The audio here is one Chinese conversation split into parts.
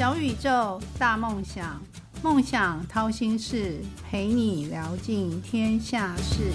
小宇宙，大梦想，梦想掏心事，陪你聊尽天下事。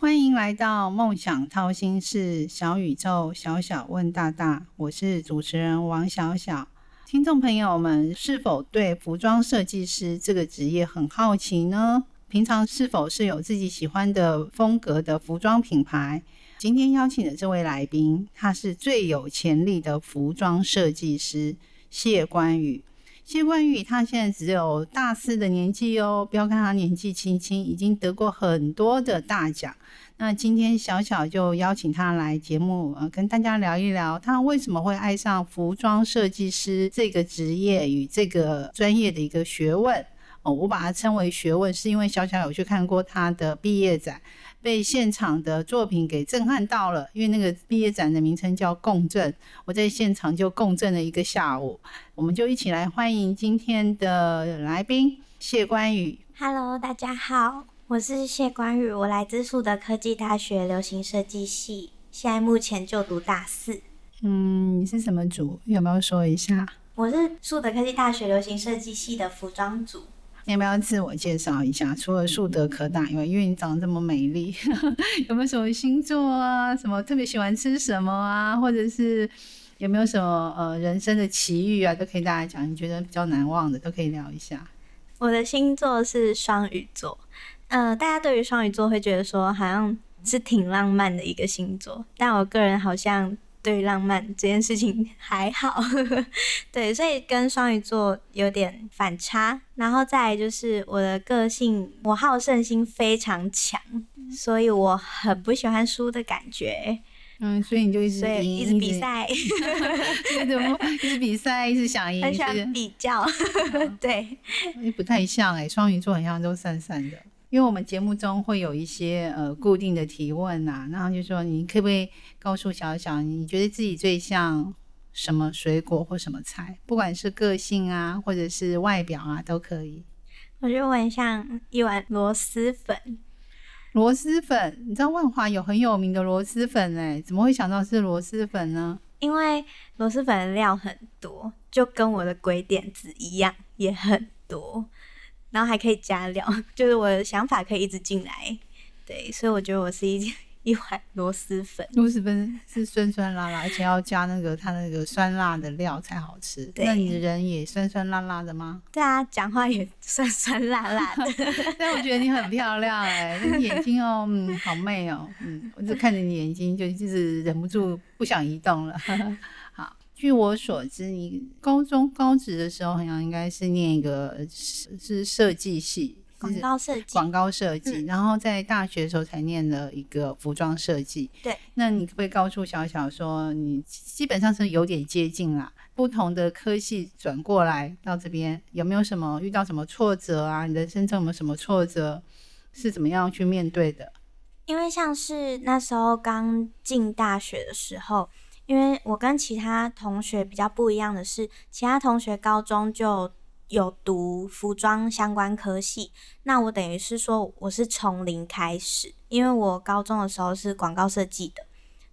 欢迎来到梦想掏心事，小宇宙，小小问大大，我是主持人王小小。听众朋友们，是否对服装设计师这个职业很好奇呢？平常是否是有自己喜欢的风格的服装品牌？今天邀请的这位来宾，他是最有潜力的服装设计师谢关宇。谢关宇他现在只有大四的年纪哦，不要看他年纪轻轻，已经得过很多的大奖。那今天小小就邀请他来节目，呃，跟大家聊一聊他为什么会爱上服装设计师这个职业与这个专业的一个学问。哦，我把它称为学问，是因为小小有去看过他的毕业展，被现场的作品给震撼到了。因为那个毕业展的名称叫共振，我在现场就共振了一个下午。我们就一起来欢迎今天的来宾谢关宇。Hello，大家好，我是谢关宇，我来自树德科技大学流行设计系，现在目前就读大四。嗯，你是什么组？有没有说一下？我是树德科技大学流行设计系的服装组。你要不要自我介绍一下？除了树德可大以外，因为你长得这么美丽，有没有什么星座啊？什么特别喜欢吃什么啊？或者是有没有什么呃人生的奇遇啊？都可以大家讲，你觉得比较难忘的都可以聊一下。我的星座是双鱼座，呃，大家对于双鱼座会觉得说好像是挺浪漫的一个星座，但我个人好像。对浪漫这件事情 还好，对，所以跟双鱼座有点反差。然后再就是我的个性，我好胜心非常强，所以我很不喜欢输的感觉。嗯，所以你就一直一直比赛，一直比赛，一直想赢，很想比较。对，不太像哎，双鱼座很像都散散的。因为我们节目中会有一些呃固定的提问呐，然后就说你可不可以告诉小小，你觉得自己最像什么水果或什么菜？不管是个性啊，或者是外表啊，都可以。我觉得我很像一碗螺蛳粉。螺蛳粉，你知道万华有很有名的螺蛳粉哎，怎么会想到是螺蛳粉呢？因为螺蛳粉的料很多，就跟我的鬼点子一样，也很多。然后还可以加料，就是我的想法可以一直进来，对，所以我觉得我是一 一碗螺蛳粉。螺蛳粉是酸酸辣辣，而且要加那个它那个酸辣的料才好吃。那你的人也酸酸辣辣的吗？对啊，讲话也酸酸辣辣的。但我觉得你很漂亮哎，那眼睛哦，嗯，好媚哦，嗯，我就看着你眼睛就就是忍不住不想移动了。据我所知，你高中高职的时候好像应该是念一个是设计系，广告设计，广告设计。然后在大学的时候才念了一个服装设计。对，那你可不可以告诉小小说，你基本上是有点接近啦？不同的科系转过来到这边，有没有什么遇到什么挫折啊？你的人生中有没有什么挫折？是怎么样去面对的？因为像是那时候刚进大学的时候。因为我跟其他同学比较不一样的是，其他同学高中就有读服装相关科系，那我等于是说我是从零开始，因为我高中的时候是广告设计的，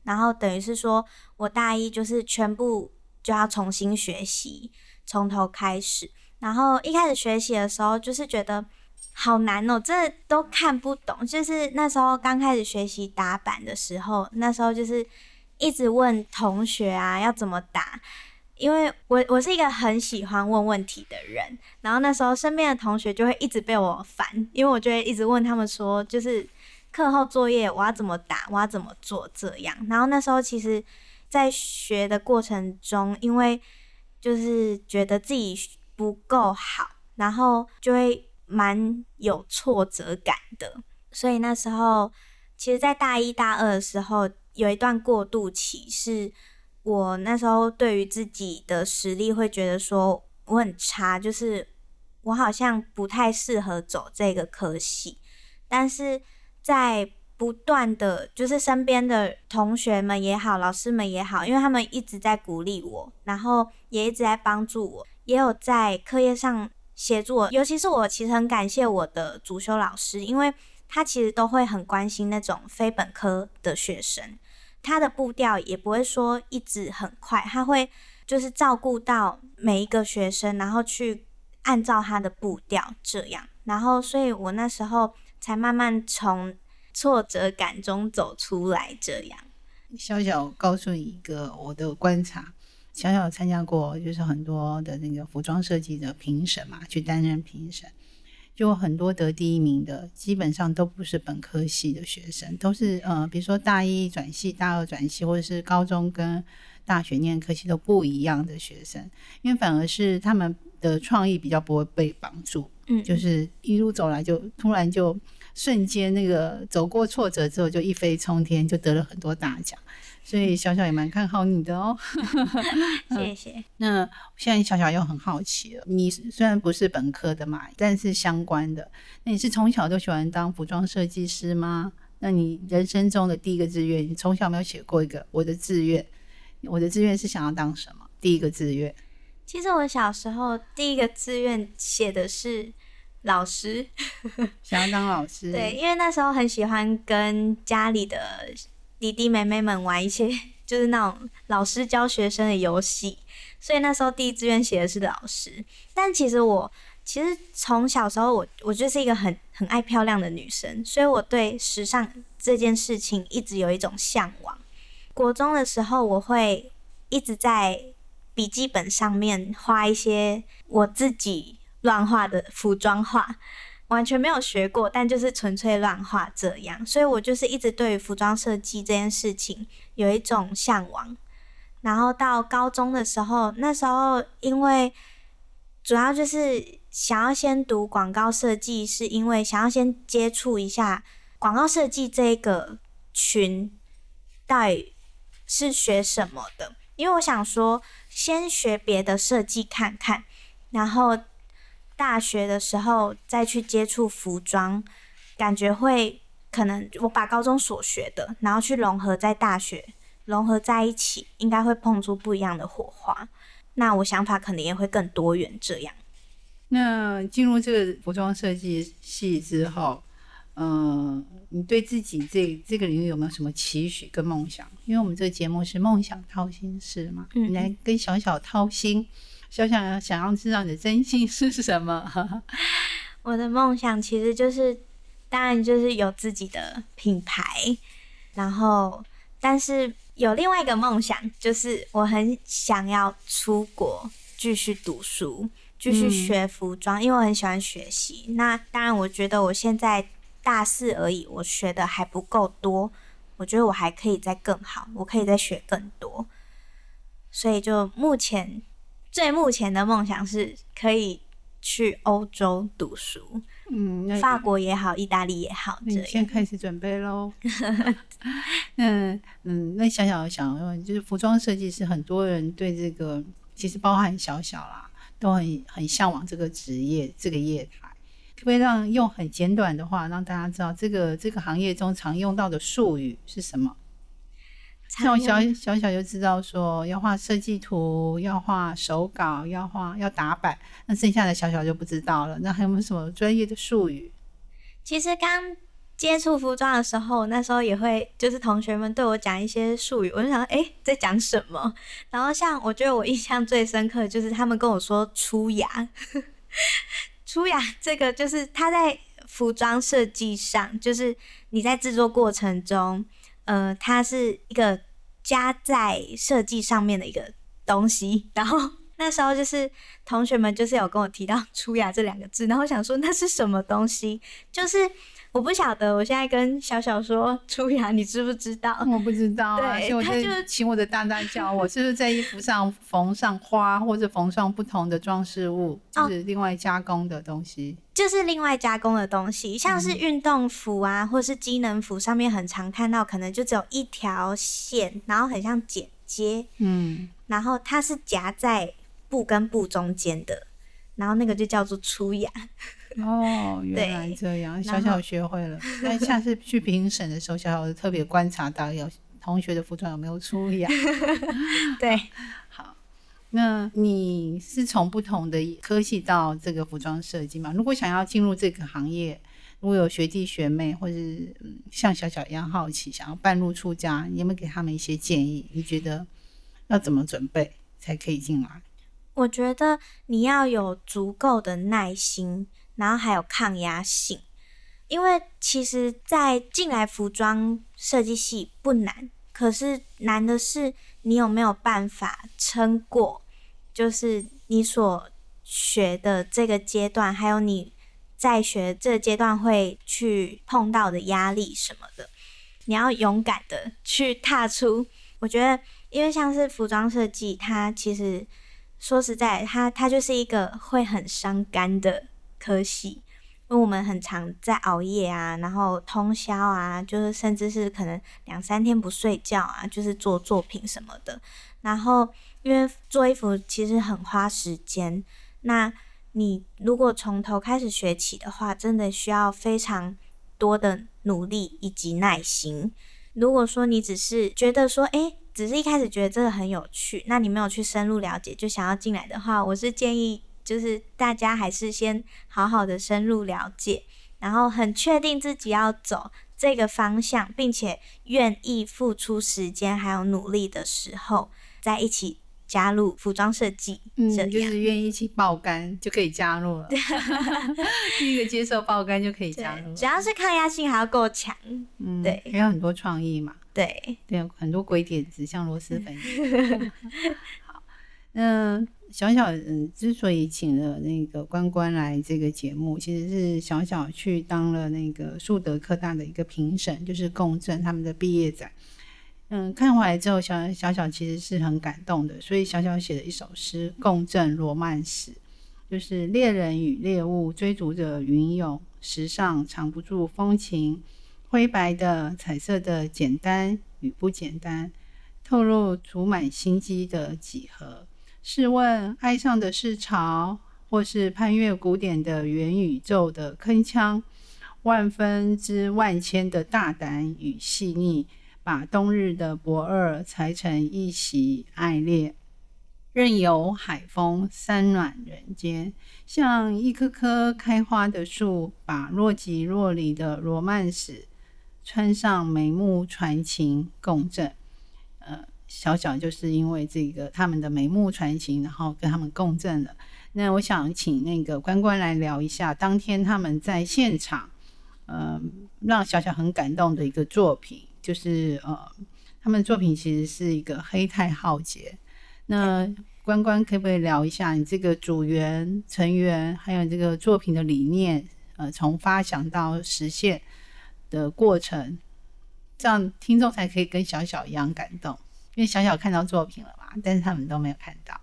然后等于是说我大一就是全部就要重新学习，从头开始，然后一开始学习的时候就是觉得好难哦，这都看不懂，就是那时候刚开始学习打板的时候，那时候就是。一直问同学啊要怎么打，因为我我是一个很喜欢问问题的人，然后那时候身边的同学就会一直被我烦，因为我就会一直问他们说，就是课后作业我要怎么打，我要怎么做这样。然后那时候其实，在学的过程中，因为就是觉得自己不够好，然后就会蛮有挫折感的，所以那时候其实，在大一大二的时候。有一段过渡期，是我那时候对于自己的实力会觉得说我很差，就是我好像不太适合走这个科系。但是在不断的，就是身边的同学们也好，老师们也好，因为他们一直在鼓励我，然后也一直在帮助我，也有在课业上协助我。尤其是我其实很感谢我的主修老师，因为。他其实都会很关心那种非本科的学生，他的步调也不会说一直很快，他会就是照顾到每一个学生，然后去按照他的步调这样，然后所以我那时候才慢慢从挫折感中走出来，这样。小小告诉你一个我的观察，小小参加过就是很多的那个服装设计的评审嘛，去担任评审。就很多得第一名的，基本上都不是本科系的学生，都是呃，比如说大一转系、大二转系，或者是高中跟大学念科系都不一样的学生，因为反而是他们的创意比较不会被绑住，嗯，就是一路走来就突然就瞬间那个走过挫折之后就一飞冲天，就得了很多大奖。所以小小也蛮看好你的哦，谢谢。那现在小小又很好奇了，你虽然不是本科的嘛，但是相关的，那你是从小都喜欢当服装设计师吗？那你人生中的第一个志愿，你从小没有写过一个我的志愿？我的志愿是想要当什么？第一个志愿？其实我小时候第一个志愿写的是老师，想要当老师。对，因为那时候很喜欢跟家里的。弟弟妹妹们玩一些就是那种老师教学生的游戏，所以那时候第一志愿写的是老师。但其实我其实从小时候我我就是一个很很爱漂亮的女生，所以我对时尚这件事情一直有一种向往。国中的时候，我会一直在笔记本上面画一些我自己乱画的服装画。完全没有学过，但就是纯粹乱画这样，所以我就是一直对于服装设计这件事情有一种向往。然后到高中的时候，那时候因为主要就是想要先读广告设计，是因为想要先接触一下广告设计这个群到底是学什么的，因为我想说先学别的设计看看，然后。大学的时候再去接触服装，感觉会可能我把高中所学的，然后去融合在大学融合在一起，应该会碰出不一样的火花。那我想法可能也会更多元。这样，那进入这个服装设计系之后，嗯，你对自己这这个领域有没有什么期许跟梦想？因为我们这个节目是梦想掏心事嘛，你来跟小小掏心。小想想要知道你的真心是什么？我的梦想其实就是，当然就是有自己的品牌，然后，但是有另外一个梦想，就是我很想要出国继续读书，继续学服装，因为我很喜欢学习。那当然，我觉得我现在大四而已，我学的还不够多，我觉得我还可以再更好，我可以再学更多，所以就目前。最目前的梦想是可以去欧洲读书，嗯，法国也好，意大利也好，你先开始准备喽。嗯嗯，那小小想问，就是服装设计师，很多人对这个其实包含小小啦，都很很向往这个职业，这个业态。可不可以让用很简短的话，让大家知道这个这个行业中常用到的术语是什么？像我小小小就知道说要画设计图，要画手稿，要画要打板，那剩下的小小就不知道了。那还有没有什么专业的术语？其实刚接触服装的时候，那时候也会就是同学们对我讲一些术语，我就想哎在讲什么。然后像我觉得我印象最深刻就是他们跟我说出牙，出牙这个就是他在服装设计上，就是你在制作过程中。呃，它是一个加在设计上面的一个东西，然后那时候就是同学们就是有跟我提到“出牙”这两个字，然后想说那是什么东西，就是我不晓得。我现在跟小小说“出牙”，你知不知道？我不知道啊，所以我就请我的大大教我，是不是在衣服上缝上花，或者缝上不同的装饰物，就是另外加工的东西。就是另外加工的东西，像是运动服啊，或是机能服上面很常看到，可能就只有一条线，然后很像剪接，嗯，然后它是夹在布跟布中间的，然后那个就叫做出牙。哦，原来这样，小小学会了。那下次去评审的时候，小小特别观察到有同学的服装有没有出牙。对。好那你是从不同的科系到这个服装设计嘛？如果想要进入这个行业，如果有学弟学妹或是嗯像小小一样好奇，想要半路出家，你有没有给他们一些建议？你觉得要怎么准备才可以进来？我觉得你要有足够的耐心，然后还有抗压性，因为其实，在进来服装设计系不难，可是难的是你有没有办法撑过，就是你所学的这个阶段，还有你在学这个阶段会去碰到的压力什么的，你要勇敢的去踏出。我觉得，因为像是服装设计，它其实。说实在，它它就是一个会很伤肝的科系，因为我们很常在熬夜啊，然后通宵啊，就是甚至是可能两三天不睡觉啊，就是做作品什么的。然后因为做衣服其实很花时间，那你如果从头开始学起的话，真的需要非常多的努力以及耐心。如果说你只是觉得说，哎。只是一开始觉得这个很有趣，那你没有去深入了解就想要进来的话，我是建议就是大家还是先好好的深入了解，然后很确定自己要走这个方向，并且愿意付出时间还有努力的时候，再一起加入服装设计。嗯，就是愿意一起爆肝就可以加入了。第一个接受爆肝就可以加入，主要是抗压性还要够强。嗯，对，还有很多创意嘛。对对，很多鬼点子，像螺蛳粉。好，那小小嗯，之所以请了那个关关来这个节目，其实是小小去当了那个树德科大的一个评审，就是共振他们的毕业展。嗯，看回来之后，小小小其实是很感动的，所以小小写了一首诗《共振罗曼史》，就是猎人与猎物追逐着云涌，时尚藏不住风情。灰白的、彩色的，简单与不简单，透露储满心机的几何。试问，爱上的是潮，或是攀越古典的元宇宙的铿锵？万分之万千的大胆与细腻，把冬日的不二裁成一袭爱恋，任由海风三暖人间，像一棵棵开花的树，把若即若离的罗曼史。穿上眉目传情共振，呃，小小就是因为这个他们的眉目传情，然后跟他们共振了。那我想请那个关关来聊一下当天他们在现场，呃，让小小很感动的一个作品，就是呃，他们作品其实是一个黑太浩劫。那关关可不可以聊一下你这个组员成员，还有这个作品的理念，呃，从发想到实现？的过程，这样听众才可以跟小小一样感动，因为小小看到作品了嘛，但是他们都没有看到。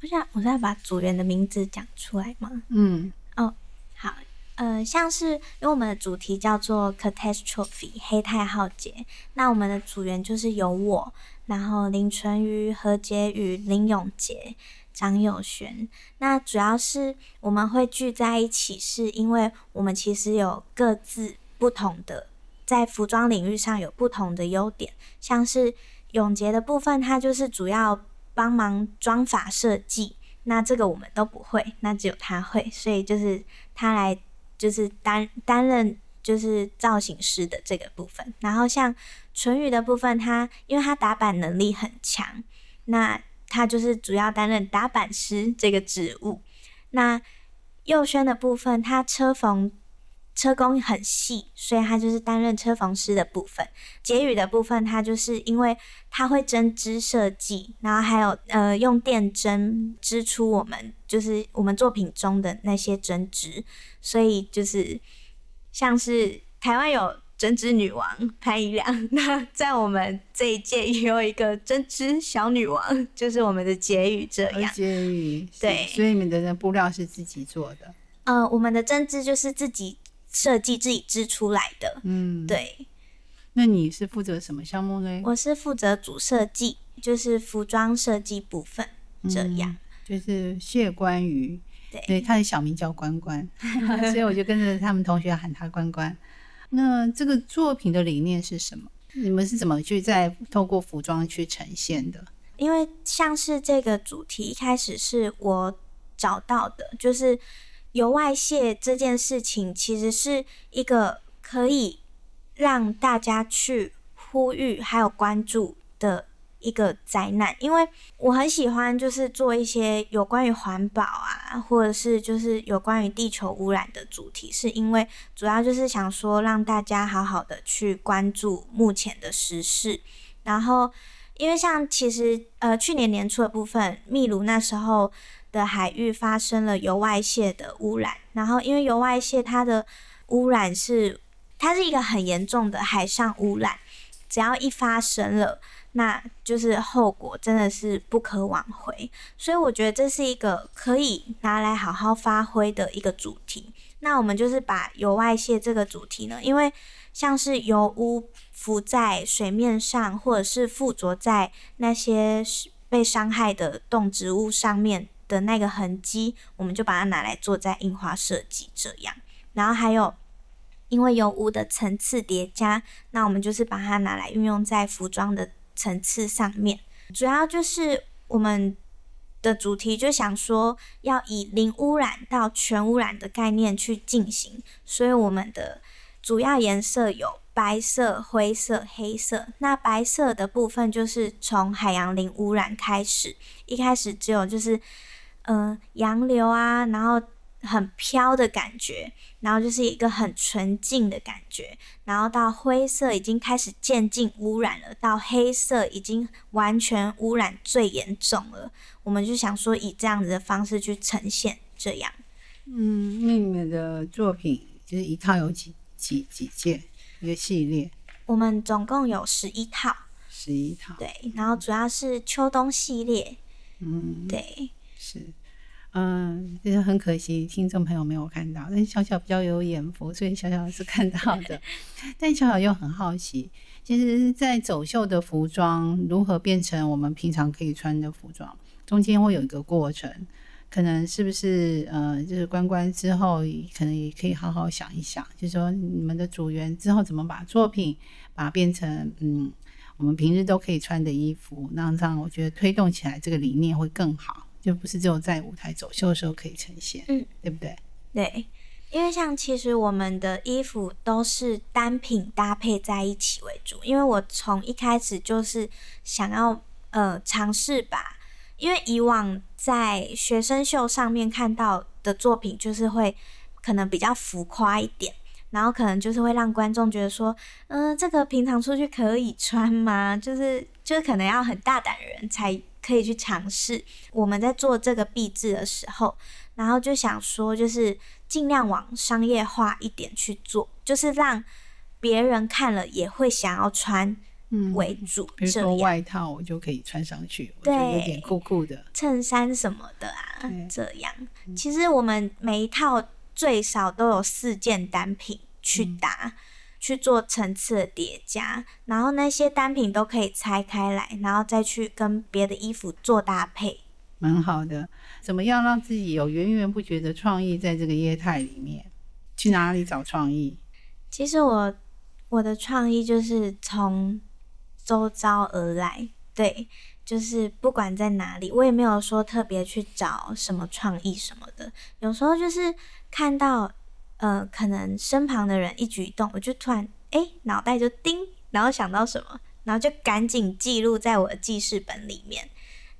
我想，我再把组员的名字讲出来吗？嗯，哦，好，呃，像是因为我们的主题叫做 Catastrophe 黑太浩劫，那我们的组员就是有我，然后林纯瑜、何洁宇、林永杰、张友璇。那主要是我们会聚在一起，是因为我们其实有各自。不同的在服装领域上有不同的优点，像是永杰的部分，它就是主要帮忙装法设计，那这个我们都不会，那只有他会，所以就是他来就是担担任就是造型师的这个部分。然后像纯宇的部分，他因为他打板能力很强，那他就是主要担任打板师这个职务。那佑轩的部分，他车缝。车工很细，所以他就是担任车缝师的部分。结语的部分，他就是因为他会针织设计，然后还有呃用电针织出我们就是我们作品中的那些针织，所以就是像是台湾有针织女王潘怡良，那在我们这一届也有一个针织小女王，就是我们的结语这样。结语对，所以你们的布料是自己做的。呃，我们的针织就是自己。设计自己织出来的，嗯，对。那你是负责什么项目呢？我是负责主设计，就是服装设计部分。这样，就是谢关羽，对，对，他的小名叫关关，所以我就跟着他们同学喊他关关。那这个作品的理念是什么？你们是怎么去在透过服装去呈现的？因为像是这个主题一开始是我找到的，就是。油外泄这件事情，其实是一个可以让大家去呼吁还有关注的一个灾难。因为我很喜欢，就是做一些有关于环保啊，或者是就是有关于地球污染的主题，是因为主要就是想说让大家好好的去关注目前的时事，然后。因为像其实呃去年年初的部分，秘鲁那时候的海域发生了油外泄的污染，然后因为油外泄它的污染是它是一个很严重的海上污染，只要一发生了，那就是后果真的是不可挽回，所以我觉得这是一个可以拿来好好发挥的一个主题。那我们就是把油外泄这个主题呢，因为像是油污。浮在水面上，或者是附着在那些被伤害的动植物上面的那个痕迹，我们就把它拿来做在印花设计这样。然后还有，因为油污的层次叠加，那我们就是把它拿来运用在服装的层次上面。主要就是我们的主题就想说，要以零污染到全污染的概念去进行，所以我们的主要颜色有。白色、灰色、黑色。那白色的部分就是从海洋零污染开始，一开始只有就是，嗯，洋流啊，然后很飘的感觉，然后就是一个很纯净的感觉，然后到灰色已经开始渐进污染了，到黑色已经完全污染最严重了。我们就想说以这样子的方式去呈现，这样。嗯，那你们的作品就是一套有几几几件？一个系列，我们总共有十一套，十一套，对，然后主要是秋冬系列，嗯，对，是，嗯，就是很可惜听众朋友没有看到，但小小比较有眼福，所以小小是看到的，但小小又很好奇，其实，在走秀的服装如何变成我们平常可以穿的服装，中间会有一个过程。可能是不是呃，就是关关之后，可能也可以好好想一想，就是说你们的组员之后怎么把作品把它变成嗯，我们平日都可以穿的衣服，那这样我觉得推动起来这个理念会更好，就不是只有在舞台走秀的时候可以呈现，嗯，对不对？对，因为像其实我们的衣服都是单品搭配在一起为主，因为我从一开始就是想要呃尝试吧。因为以往在学生秀上面看到的作品，就是会可能比较浮夸一点，然后可能就是会让观众觉得说，嗯，这个平常出去可以穿吗？就是就是可能要很大胆的人才可以去尝试。我们在做这个壁纸的时候，然后就想说，就是尽量往商业化一点去做，就是让别人看了也会想要穿。为主，比如说外套，我就可以穿上去，我觉得有点酷酷的。衬衫什么的啊，这样。其实我们每一套最少都有四件单品去搭，去做层次的叠加，然后那些单品都可以拆开来，然后再去跟别的衣服做搭配，蛮好的。怎么样让自己有源源不绝的创意在这个业态里面？去哪里找创意？其实我我的创意就是从。周遭而来，对，就是不管在哪里，我也没有说特别去找什么创意什么的。有时候就是看到，呃，可能身旁的人一举一动，我就突然哎，脑袋就叮，然后想到什么，然后就赶紧记录在我的记事本里面，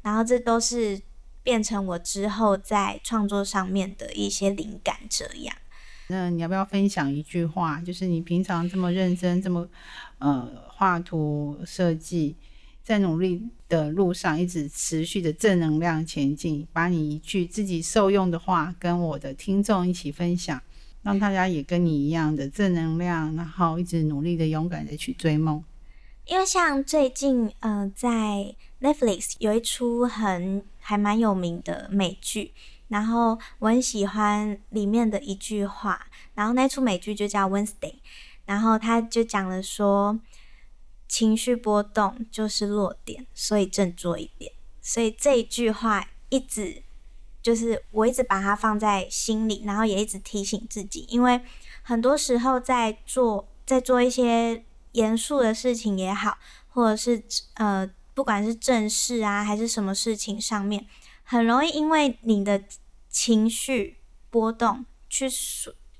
然后这都是变成我之后在创作上面的一些灵感。这样，那你要不要分享一句话？就是你平常这么认真，这么。呃，画图设计，在努力的路上，一直持续的正能量前进。把你一句自己受用的话，跟我的听众一起分享，让大家也跟你一样的正能量，然后一直努力的、勇敢的去追梦。因为像最近，呃，在 Netflix 有一出很还蛮有名的美剧，然后我很喜欢里面的一句话，然后那出美剧就叫 Wednesday。然后他就讲了说，情绪波动就是弱点，所以振作一点。所以这一句话一直就是我一直把它放在心里，然后也一直提醒自己，因为很多时候在做在做一些严肃的事情也好，或者是呃不管是正事啊还是什么事情上面，很容易因为你的情绪波动，去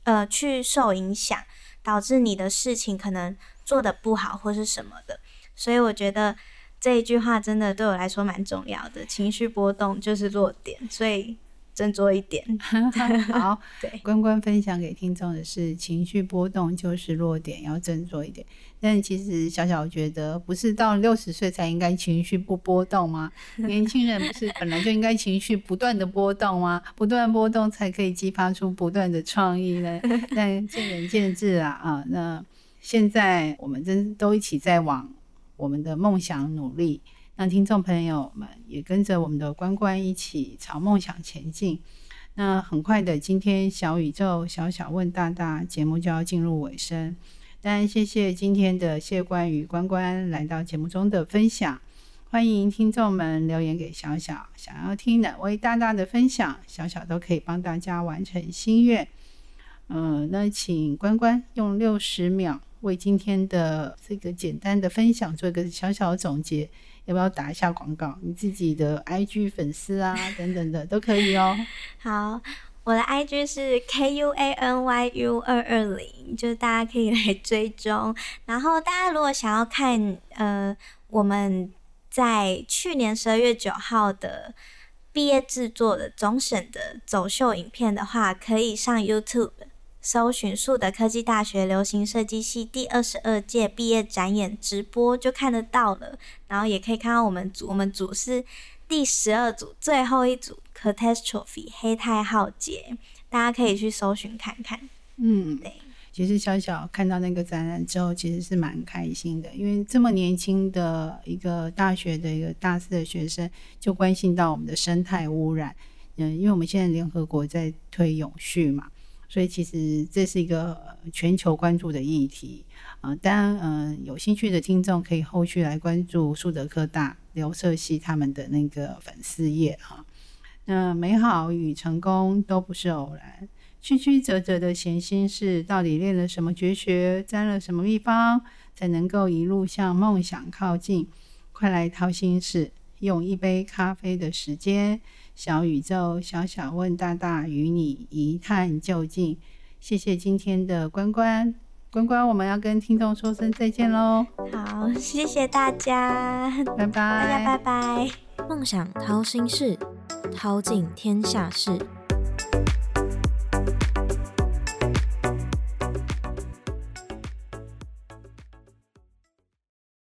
呃去受影响，导致你的事情可能做的不好或是什么的。所以我觉得这一句话真的对我来说蛮重要的，情绪波动就是弱点，所以。斟酌一点，好。对，关关分享给听众的是情绪波动就是弱点，要斟酌一点。但其实小小觉得，不是到六十岁才应该情绪不波动吗？年轻人不是本来就应该情绪不断的波动吗？不断波动才可以激发出不断的创意呢。但见仁见智啊啊！那现在我们真都一起在往我们的梦想努力。让听众朋友们也跟着我们的关关一起朝梦想前进。那很快的，今天小宇宙小小问大大节目就要进入尾声。当然，谢谢今天的谢关与关关来到节目中的分享。欢迎听众们留言给小小，想要听哪位大大的分享，小小都可以帮大家完成心愿。嗯，那请关关用六十秒为今天的这个简单的分享做一个小小的总结。要不要打一下广告？你自己的 IG 粉丝啊，等等的都可以哦。好，我的 IG 是 K U A N Y U 二二零，就是大家可以来追踪。然后大家如果想要看呃我们在去年十二月九号的毕业制作的总审的走秀影片的话，可以上 YouTube。搜寻树德科技大学流行设计系第二十二届毕业展演直播就看得到了，然后也可以看到我们组，我们组是第十二组，最后一组 Catastrophe 黑太浩劫，大家可以去搜寻看看。嗯，对。其实小小看到那个展览之后，其实是蛮开心的，因为这么年轻的一个大学的一个大四的学生就关心到我们的生态污染。嗯，因为我们现在联合国在推永续嘛。所以其实这是一个全球关注的议题啊，当然，嗯，有兴趣的听众可以后续来关注树德科大刘社系他们的那个粉丝页啊。那美好与成功都不是偶然，曲曲折折的闲心事，到底练了什么绝学，沾了什么秘方，才能够一路向梦想靠近？快来掏心事，用一杯咖啡的时间。小宇宙，小小问大大，与你一探究竟。谢谢今天的关关，关关，我们要跟听众说声再见喽。好，谢谢大家，拜拜，大家拜拜。梦想掏心事，掏尽天下事。